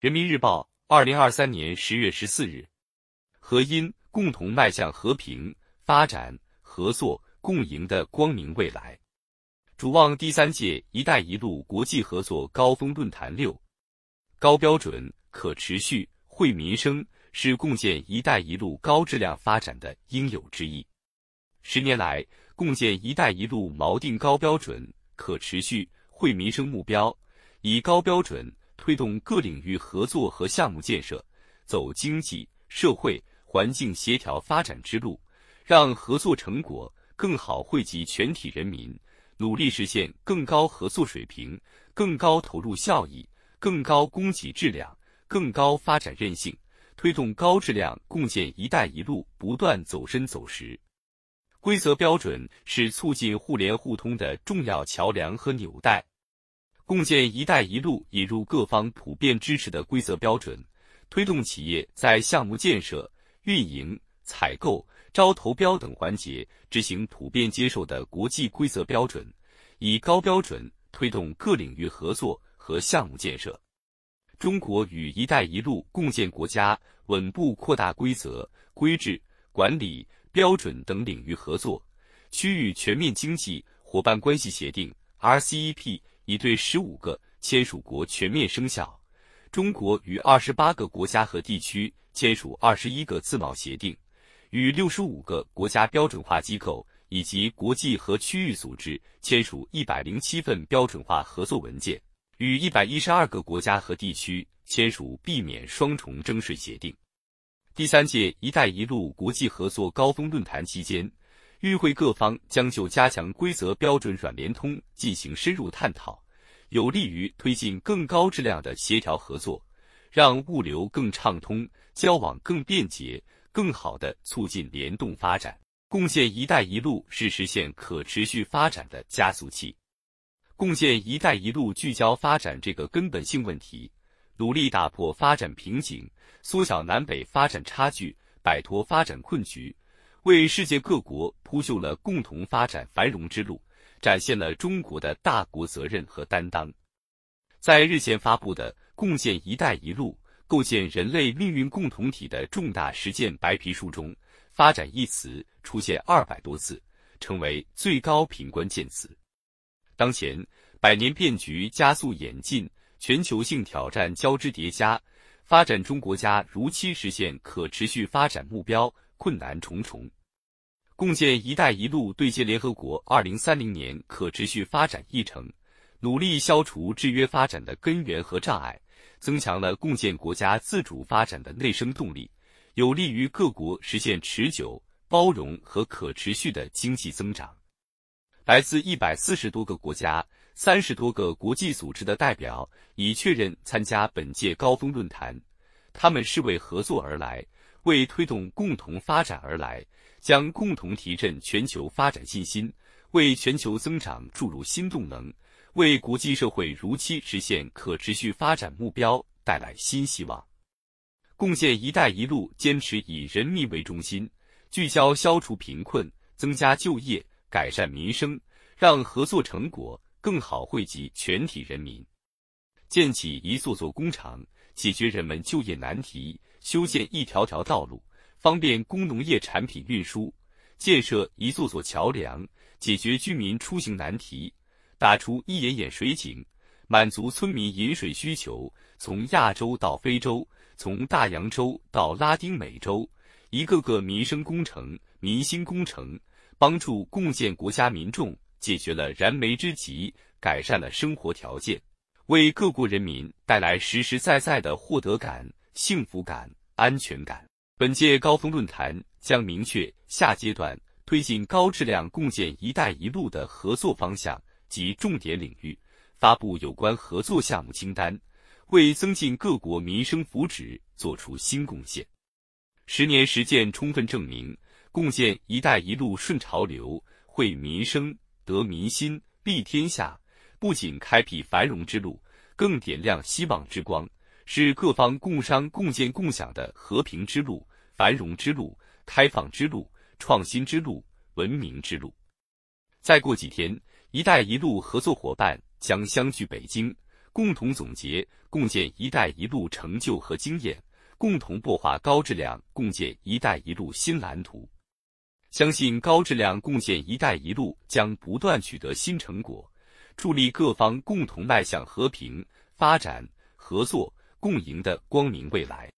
人民日报，二零二三年十月十四日，和因共同迈向和平、发展、合作、共赢的光明未来。主望第三届“一带一路”国际合作高峰论坛六，高标准、可持续、惠民生是共建“一带一路”高质量发展的应有之义。十年来，共建“一带一路”锚定高标准、可持续、惠民生目标，以高标准。推动各领域合作和项目建设，走经济社会环境协调发展之路，让合作成果更好惠及全体人民，努力实现更高合作水平、更高投入效益、更高供给质量、更高发展韧性，推动高质量共建“一带一路”不断走深走实。规则标准是促进互联互通的重要桥梁和纽带。共建“一带一路”引入各方普遍支持的规则标准，推动企业在项目建设、运营、采购、招投标等环节执行普遍接受的国际规则标准，以高标准推动各领域合作和项目建设。中国与“一带一路”共建国家稳步扩大规则、规制、管理、标准等领域合作，区域全面经济伙伴关系协定 （RCEP）。已对十五个签署国全面生效，中国与二十八个国家和地区签署二十一个自贸协定，与六十五个国家标准化机构以及国际和区域组织签署一百零七份标准化合作文件，与一百一十二个国家和地区签署避免双重征税协定。第三届“一带一路”国际合作高峰论坛期间。与会各方将就加强规则标准软联通进行深入探讨，有利于推进更高质量的协调合作，让物流更畅通，交往更便捷，更好地促进联动发展。共建“一带一路”是实现可持续发展的加速器。共建“一带一路”聚焦发展这个根本性问题，努力打破发展瓶颈，缩小南北发展差距，摆脱发展困局。为世界各国铺就了共同发展繁荣之路，展现了中国的大国责任和担当。在日前发布的《共建“一带一路”构建人类命运共同体的重大实践白皮书》中，“发展”一词出现二百多次，成为最高频关键词。当前，百年变局加速演进，全球性挑战交织叠加，发展中国家如期实现可持续发展目标。困难重重，共建“一带一路”对接联合国二零三零年可持续发展议程，努力消除制约发展的根源和障碍，增强了共建国家自主发展的内生动力，有利于各国实现持久、包容和可持续的经济增长。来自一百四十多个国家、三十多个国际组织的代表已确认参加本届高峰论坛，他们是为合作而来。为推动共同发展而来，将共同提振全球发展信心，为全球增长注入新动能，为国际社会如期实现可持续发展目标带来新希望。共建“一带一路”坚持以人民为中心，聚焦消除贫困、增加就业、改善民生，让合作成果更好惠及全体人民，建起一座座工厂，解决人们就业难题。修建一条条道路，方便工农业产品运输；建设一座座桥梁，解决居民出行难题；打出一眼眼水井，满足村民饮水需求。从亚洲到非洲，从大洋洲到拉丁美洲，一个个民生工程、民心工程，帮助共建国家民众解决了燃眉之急，改善了生活条件，为各国人民带来实实在在的获得感。幸福感、安全感。本届高峰论坛将明确下阶段推进高质量共建“一带一路”的合作方向及重点领域，发布有关合作项目清单，为增进各国民生福祉作出新贡献。十年实践充分证明，共建“一带一路”顺潮流、惠民生、得民心、利天下，不仅开辟繁荣之路，更点亮希望之光，是各方共商共建共享的和平之路、繁荣之路、开放之路、创新之路、文明之路。再过几天，一带一路合作伙伴将相聚北京，共同总结共建一带一路成就和经验，共同擘画高质量共建一带一路新蓝图。相信高质量共建一带一路将不断取得新成果。助力各方共同迈向和平发展合作共赢的光明未来。